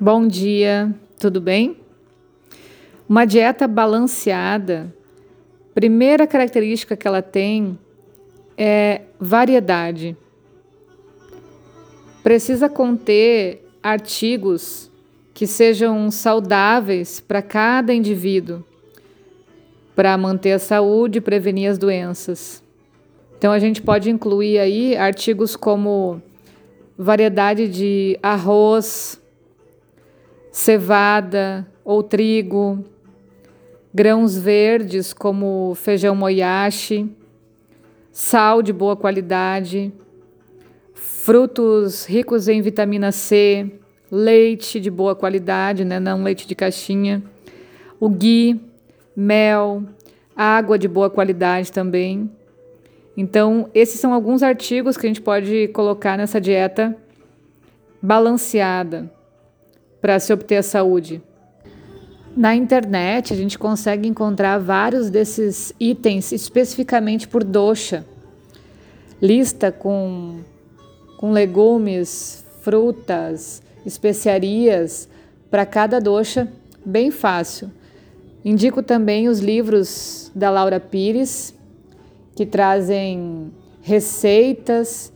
Bom dia, tudo bem? Uma dieta balanceada, primeira característica que ela tem é variedade. Precisa conter artigos que sejam saudáveis para cada indivíduo, para manter a saúde e prevenir as doenças. Então a gente pode incluir aí artigos como variedade de arroz, cevada ou trigo, grãos verdes como feijão moyashi, sal de boa qualidade, frutos ricos em vitamina C, leite de boa qualidade, né, não leite de caixinha, o ghee, mel, água de boa qualidade também. Então, esses são alguns artigos que a gente pode colocar nessa dieta balanceada para se obter a saúde. Na internet, a gente consegue encontrar vários desses itens especificamente por dosha. Lista com, com legumes, frutas, especiarias para cada dosha, bem fácil. Indico também os livros da Laura Pires, que trazem receitas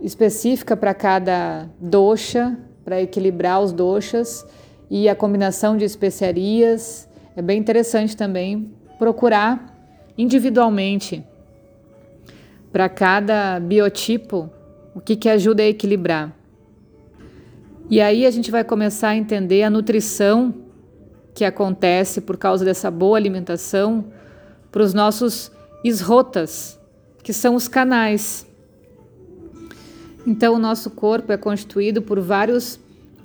específicas para cada dosha, para equilibrar os doshas e a combinação de especiarias. É bem interessante também procurar individualmente para cada biotipo o que, que ajuda a equilibrar. E aí a gente vai começar a entender a nutrição que acontece por causa dessa boa alimentação para os nossos esrotas, que são os canais. Então, o nosso corpo é constituído por vários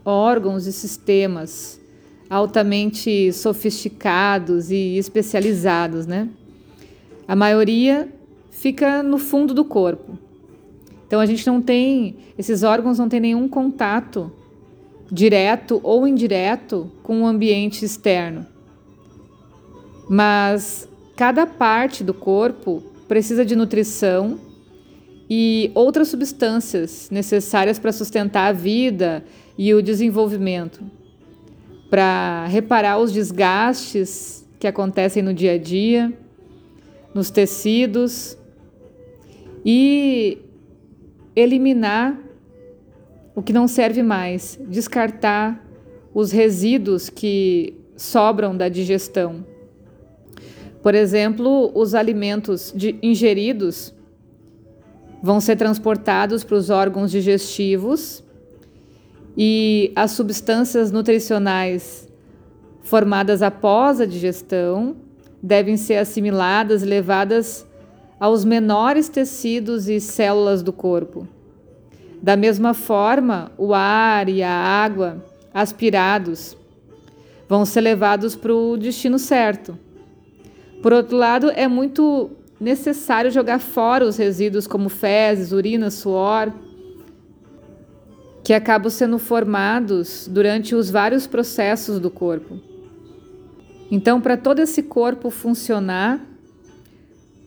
órgãos e sistemas altamente sofisticados e especializados, né? A maioria fica no fundo do corpo. Então a gente não tem, esses órgãos não têm nenhum contato direto ou indireto com o ambiente externo. Mas Cada parte do corpo precisa de nutrição e outras substâncias necessárias para sustentar a vida e o desenvolvimento, para reparar os desgastes que acontecem no dia a dia, nos tecidos e eliminar o que não serve mais, descartar os resíduos que sobram da digestão. Por exemplo, os alimentos de, ingeridos vão ser transportados para os órgãos digestivos e as substâncias nutricionais formadas após a digestão devem ser assimiladas levadas aos menores tecidos e células do corpo. Da mesma forma, o ar e a água aspirados vão ser levados para o destino certo por outro lado, é muito necessário jogar fora os resíduos como fezes, urina, suor, que acabam sendo formados durante os vários processos do corpo. Então, para todo esse corpo funcionar,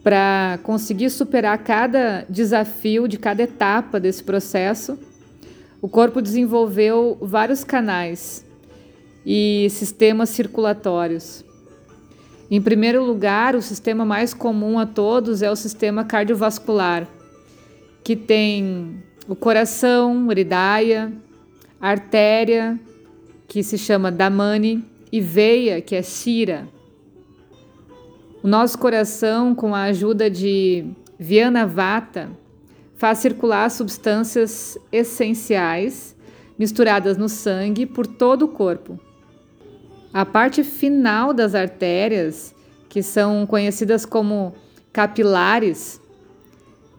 para conseguir superar cada desafio de cada etapa desse processo, o corpo desenvolveu vários canais e sistemas circulatórios. Em primeiro lugar, o sistema mais comum a todos é o sistema cardiovascular, que tem o coração, Hridaya, artéria, que se chama Damani, e veia, que é Shira. O nosso coração, com a ajuda de Vata, faz circular substâncias essenciais misturadas no sangue por todo o corpo. A parte final das artérias, que são conhecidas como capilares,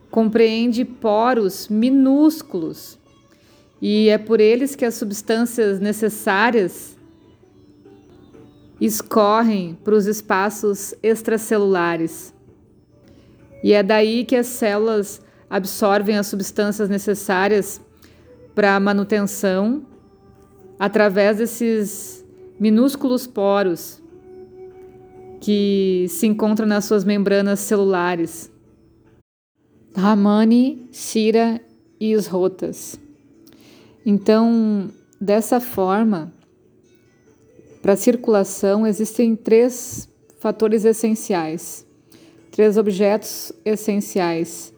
compreende poros minúsculos e é por eles que as substâncias necessárias escorrem para os espaços extracelulares. E é daí que as células absorvem as substâncias necessárias para a manutenção através desses minúsculos poros que se encontram nas suas membranas celulares. Ramani, Shira e os rotas. Então, dessa forma, Para a circulação existem três fatores essenciais, três objetos essenciais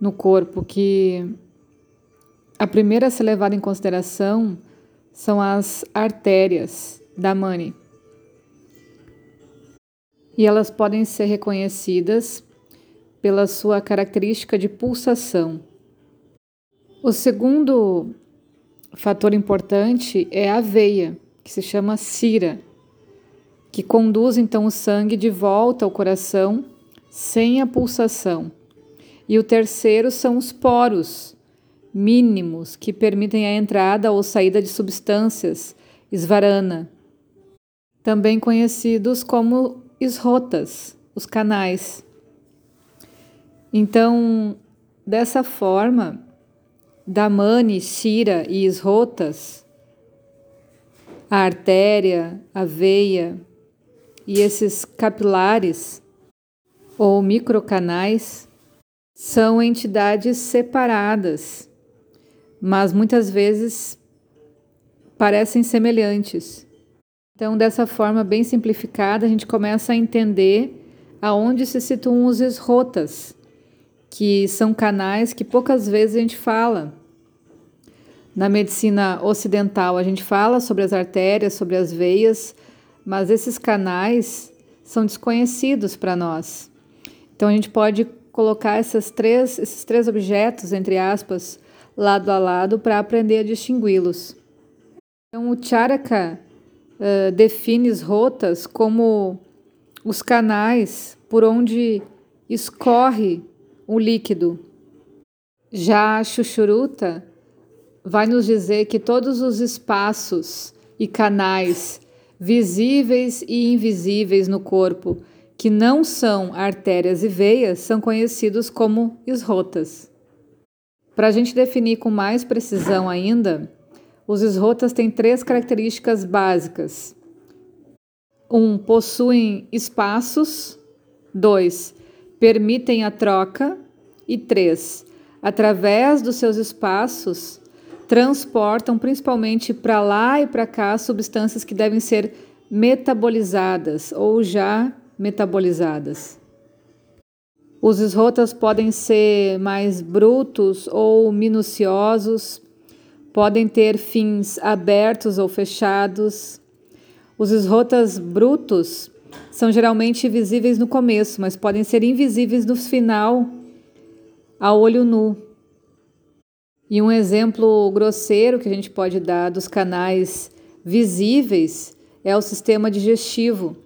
no corpo que a primeira a ser levada em consideração são as artérias da mani. E elas podem ser reconhecidas pela sua característica de pulsação. O segundo fator importante é a veia, que se chama cira, que conduz então o sangue de volta ao coração sem a pulsação. E o terceiro são os poros, mínimos que permitem a entrada ou saída de substâncias, esvarana, também conhecidos como esrotas, os canais. Então, dessa forma, Damani, Shira e esrotas, a artéria, a veia e esses capilares ou microcanais são entidades separadas mas muitas vezes parecem semelhantes. Então, dessa forma bem simplificada, a gente começa a entender aonde se situam os esrotas, que são canais que poucas vezes a gente fala. Na medicina ocidental, a gente fala sobre as artérias, sobre as veias, mas esses canais são desconhecidos para nós. Então, a gente pode colocar essas três, esses três objetos, entre aspas, lado a lado para aprender a distingui-los. Então, o Charaka define as rotas como os canais por onde escorre o líquido. Já a Chuchuruta vai nos dizer que todos os espaços e canais visíveis e invisíveis no corpo que não são artérias e veias são conhecidos como esrotas. Para a gente definir com mais precisão ainda, os esrotas têm três características básicas. Um, possuem espaços. Dois, permitem a troca. E três, através dos seus espaços, transportam principalmente para lá e para cá substâncias que devem ser metabolizadas ou já metabolizadas. Os esrotas podem ser mais brutos ou minuciosos, podem ter fins abertos ou fechados. Os esrotas brutos são geralmente visíveis no começo, mas podem ser invisíveis no final, a olho nu. E um exemplo grosseiro que a gente pode dar dos canais visíveis é o sistema digestivo,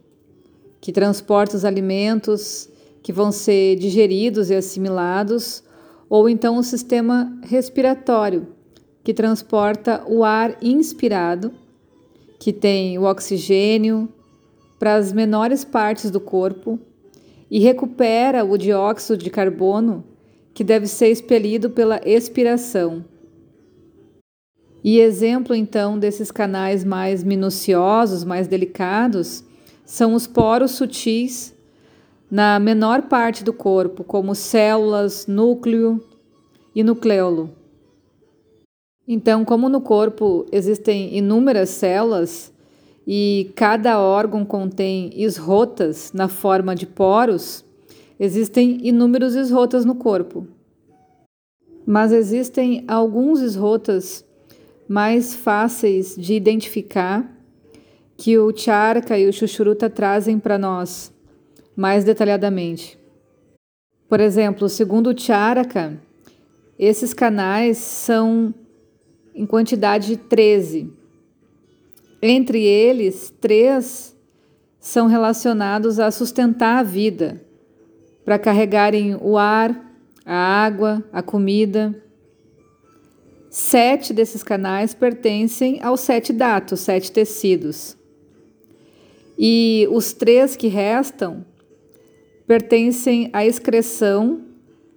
que transporta os alimentos que vão ser digeridos e assimilados, ou então o sistema respiratório, que transporta o ar inspirado, que tem o oxigênio, para as menores partes do corpo e recupera o dióxido de carbono, que deve ser expelido pela expiração. E exemplo então desses canais mais minuciosos, mais delicados, são os poros sutis na menor parte do corpo, como células, núcleo e nucleolo. Então, como no corpo existem inúmeras células e cada órgão contém esrotas na forma de poros, existem inúmeros esrotas no corpo. Mas existem alguns esrotas mais fáceis de identificar que o Charaka e o Chuchuruta trazem para nós mais detalhadamente. Por exemplo, segundo o Charaka, esses canais são em quantidade de 13. Entre eles, três são relacionados a sustentar a vida, para carregarem o ar, a água, a comida. Sete desses canais pertencem aos sete datos, sete tecidos. E os três que restam pertencem à excreção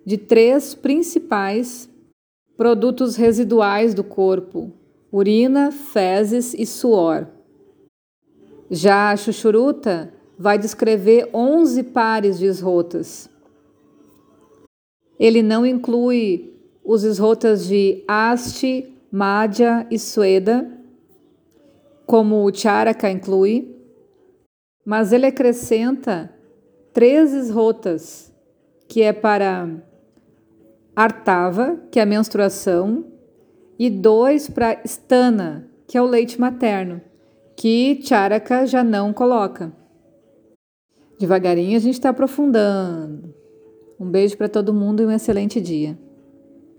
de três principais produtos residuais do corpo: urina, fezes e suor. Já a chuchuruta vai descrever 11 pares de esrotas. Ele não inclui os esrotas de haste, madhya e sueda, como o Charaka inclui, mas ele acrescenta três rotas, que é para Artava, que é a menstruação, e dois para Stana, que é o leite materno, que Charaka já não coloca. Devagarinho a gente está aprofundando. Um beijo para todo mundo e um excelente dia.